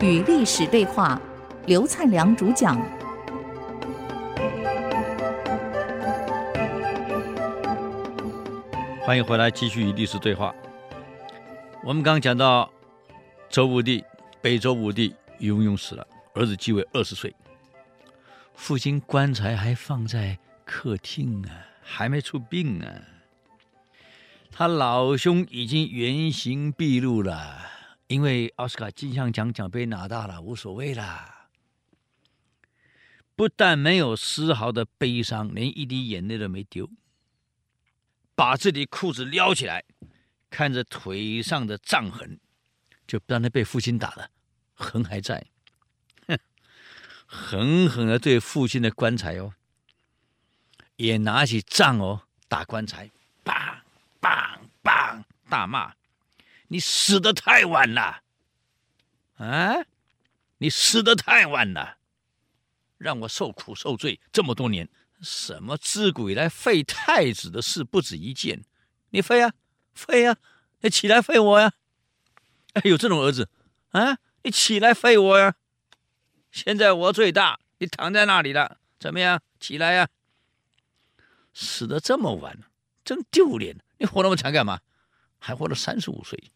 与历史对话，刘灿良主讲。欢迎回来，继续与历史对话。我们刚讲到，周武帝，北周武帝禹文邕死了，儿子继位二十岁，父亲棺材还放在客厅啊，还没出殡啊。他老兄已经原形毕露了，因为奥斯卡金像奖奖杯拿到了，无所谓啦。不但没有丝毫的悲伤，连一滴眼泪都没丢，把自己裤子撩起来，看着腿上的杖痕，就不让他被父亲打了，痕还在，哼，狠狠的对父亲的棺材哦，也拿起杖哦打棺材，棒。棒棒大骂，你死得太晚了！啊，你死得太晚了，让我受苦受罪这么多年。什么自古以来废太子的事不止一件，你废呀，废呀，你起来废我呀！哎，有这种儿子啊，你起来废我呀！现在我最大，你躺在那里了，怎么样？起来呀！死得这么晚，真丢脸。你活那么长干嘛？还活了三十五岁。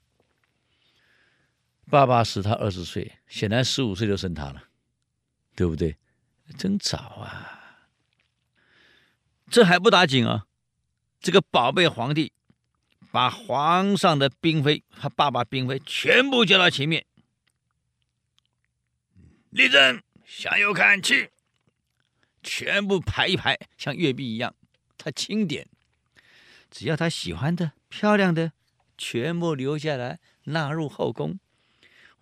爸爸死他二十岁，显然十五岁就生他了，对不对？真早啊！这还不打紧啊！这个宝贝皇帝把皇上的嫔妃，他爸爸嫔妃全部叫到前面，立正，向右看齐，全部排一排，像阅兵一样，他清点。只要他喜欢的、漂亮的，全部留下来纳入后宫。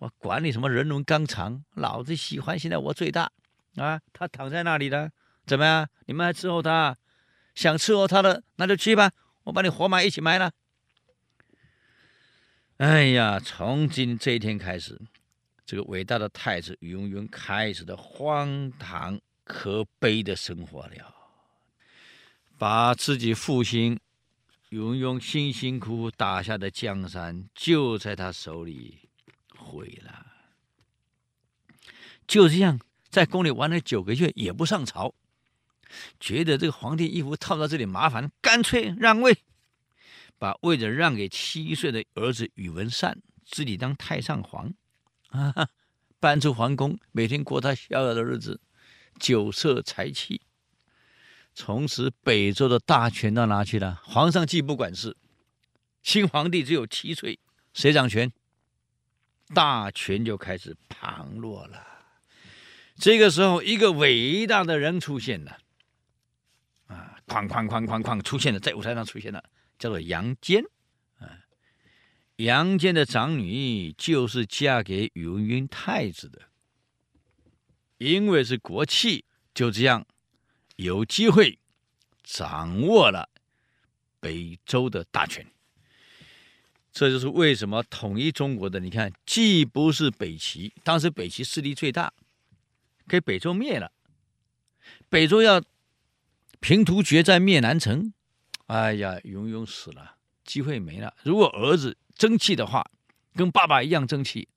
我管你什么人伦纲常，老子喜欢。现在我最大啊！他躺在那里了，怎么样？你们还伺候他？想伺候他的，那就去吧。我把你活埋一起埋了。哎呀，从今这一天开始，这个伟大的太子禹文邕开始的荒唐可悲的生活了，把自己父亲。禹文邕辛辛苦苦打下的江山，就在他手里毁了。就这样，在宫里玩了九个月，也不上朝，觉得这个皇帝衣服套到这里麻烦，干脆让位，把位置让给七岁的儿子宇文善，自己当太上皇，啊，搬出皇宫，每天过他逍遥的日子，酒色财气。从此，北周的大权到哪去了？皇上既不管事，新皇帝只有七岁，谁掌权？大权就开始旁落了。这个时候，一个伟大的人出现了，啊，哐哐哐哐哐出现了，在舞台上出现了，叫做杨坚。啊，杨坚的长女就是嫁给宇文赟太子的，因为是国戚，就这样。有机会掌握了北周的大权，这就是为什么统一中国的。你看，既不是北齐，当时北齐势力最大，给北周灭了。北周要平图决战灭南陈，哎呀，永永死了，机会没了。如果儿子争气的话，跟爸爸一样争气，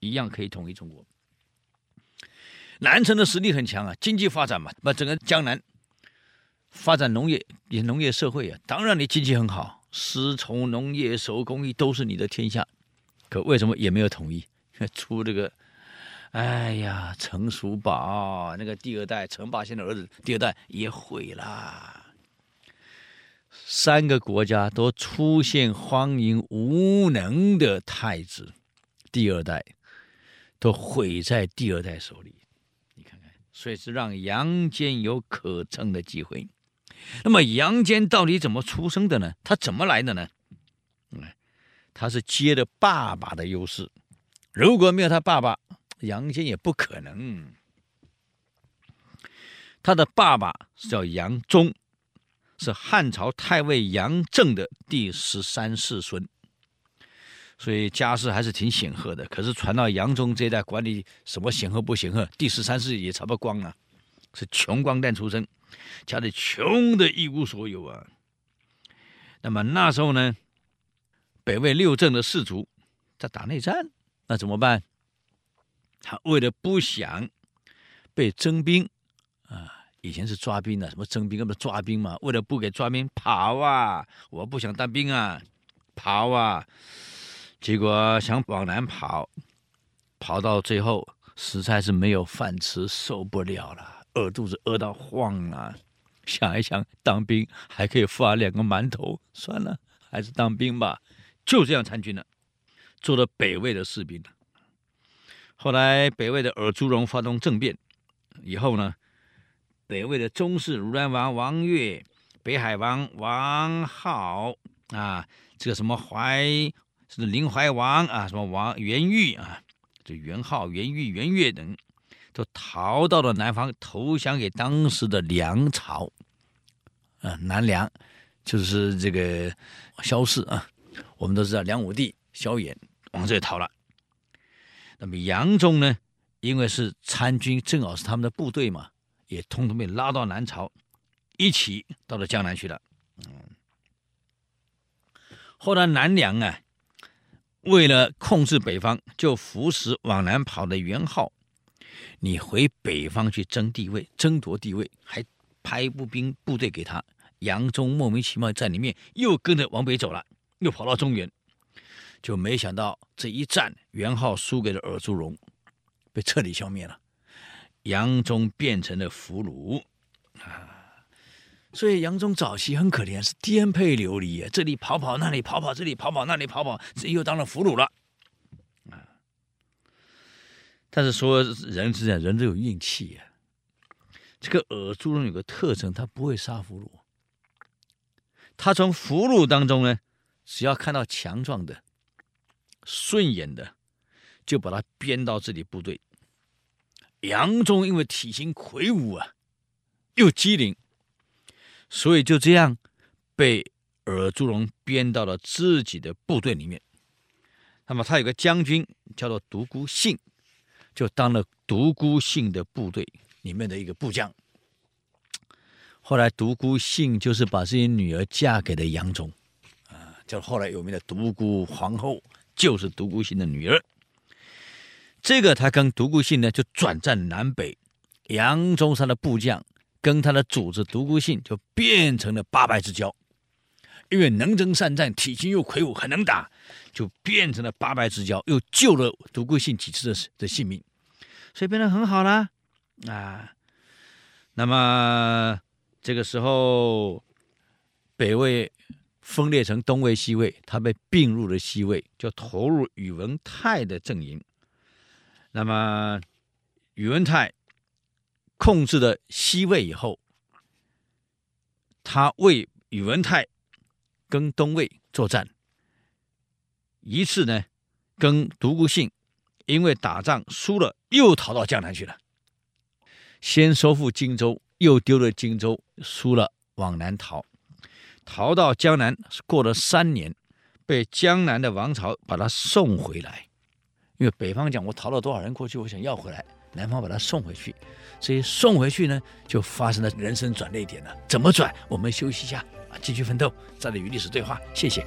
一样可以统一中国。南陈的实力很强啊，经济发展嘛，把整个江南发展农业也农业社会啊，当然你经济很好，丝绸、农业、手工艺都是你的天下。可为什么也没有统一？出这个，哎呀，陈叔宝那个第二代，陈霸先的儿子，第二代也毁了。三个国家都出现荒淫无能的太子，第二代都毁在第二代手里。你看看所以是让杨坚有可乘的机会。那么杨坚到底怎么出生的呢？他怎么来的呢？嗯，他是接着爸爸的优势。如果没有他爸爸，杨坚也不可能。他的爸爸是叫杨忠，是汉朝太尉杨正的第十三世孙。所以家世还是挺显赫的，可是传到杨忠这一代，管理什么显赫不显赫？第十三世也差不光了，是穷光蛋出身，家里穷的一无所有啊。那么那时候呢，北魏六镇的士族在打内战，那怎么办？他为了不想被征兵啊，以前是抓兵的，什么征兵，那么抓兵嘛，为了不给抓兵跑啊，我不想当兵啊，跑啊，结果想往南跑，跑到最后实在是没有饭吃，受不了了，饿肚子饿到慌了，想一想当兵还可以发两个馒头，算了，还是当兵吧，就这样参军了，做了北魏的士兵。后来北魏的尔朱荣发动政变以后呢，北魏的宗室如来王王悦、北海王王浩啊，这个什么怀是林怀王啊，什么王元玉啊，这元浩、元玉、元悦等，都逃到了南方，投降给当时的梁朝。啊，南梁就是这个萧氏啊，我们都知道梁武帝萧衍往这里逃了。那么杨忠呢？因为是参军，正好是他们的部队嘛，也通通被拉到南朝，一起到了江南去了。嗯，后来南梁啊，为了控制北方，就扶持往南跑的元昊，你回北方去争地位、争夺地位，还派步兵部队给他。杨忠莫名其妙在里面又跟着往北走了，又跑到中原。就没想到这一战，元昊输给了尔朱荣，被彻底消灭了。杨忠变成了俘虏啊！所以杨忠早期很可怜，是颠沛流离，这里跑跑，那里跑跑，这里跑跑，那里跑跑，这又当了俘虏了！但是说人之间人都有运气啊。这个尔朱荣有个特征，他不会杀俘虏，他从俘虏当中呢，只要看到强壮的。顺眼的，就把他编到这里部队。杨忠因为体型魁梧啊，又机灵，所以就这样被尔朱荣编到了自己的部队里面。那么他有个将军叫做独孤信，就当了独孤信的部队里面的一个部将。后来独孤信就是把自己女儿嫁给了杨忠，啊，就是后来有名的独孤皇后。就是独孤信的女儿，这个他跟独孤信呢就转战南北，杨忠他的部将跟他的主子独孤信就变成了八拜之交，因为能征善战，体型又魁梧，很能打，就变成了八拜之交，又救了独孤信几次的的性命，所以变得很好啦啊。那么这个时候，北魏。分裂成东魏、西魏，他被并入了西魏，就投入宇文泰的阵营。那么，宇文泰控制了西魏以后，他为宇文泰跟东魏作战。一次呢，跟独孤信因为打仗输了，又逃到江南去了。先收复荆州，又丢了荆州，输了，往南逃。逃到江南，过了三年，被江南的王朝把他送回来。因为北方讲我逃了多少人过去，我想要回来，男方把她送回去，所以送回去呢，就发生了人生转捩点了。怎么转？我们休息一下啊，继续奋斗，再来与历史对话。谢谢。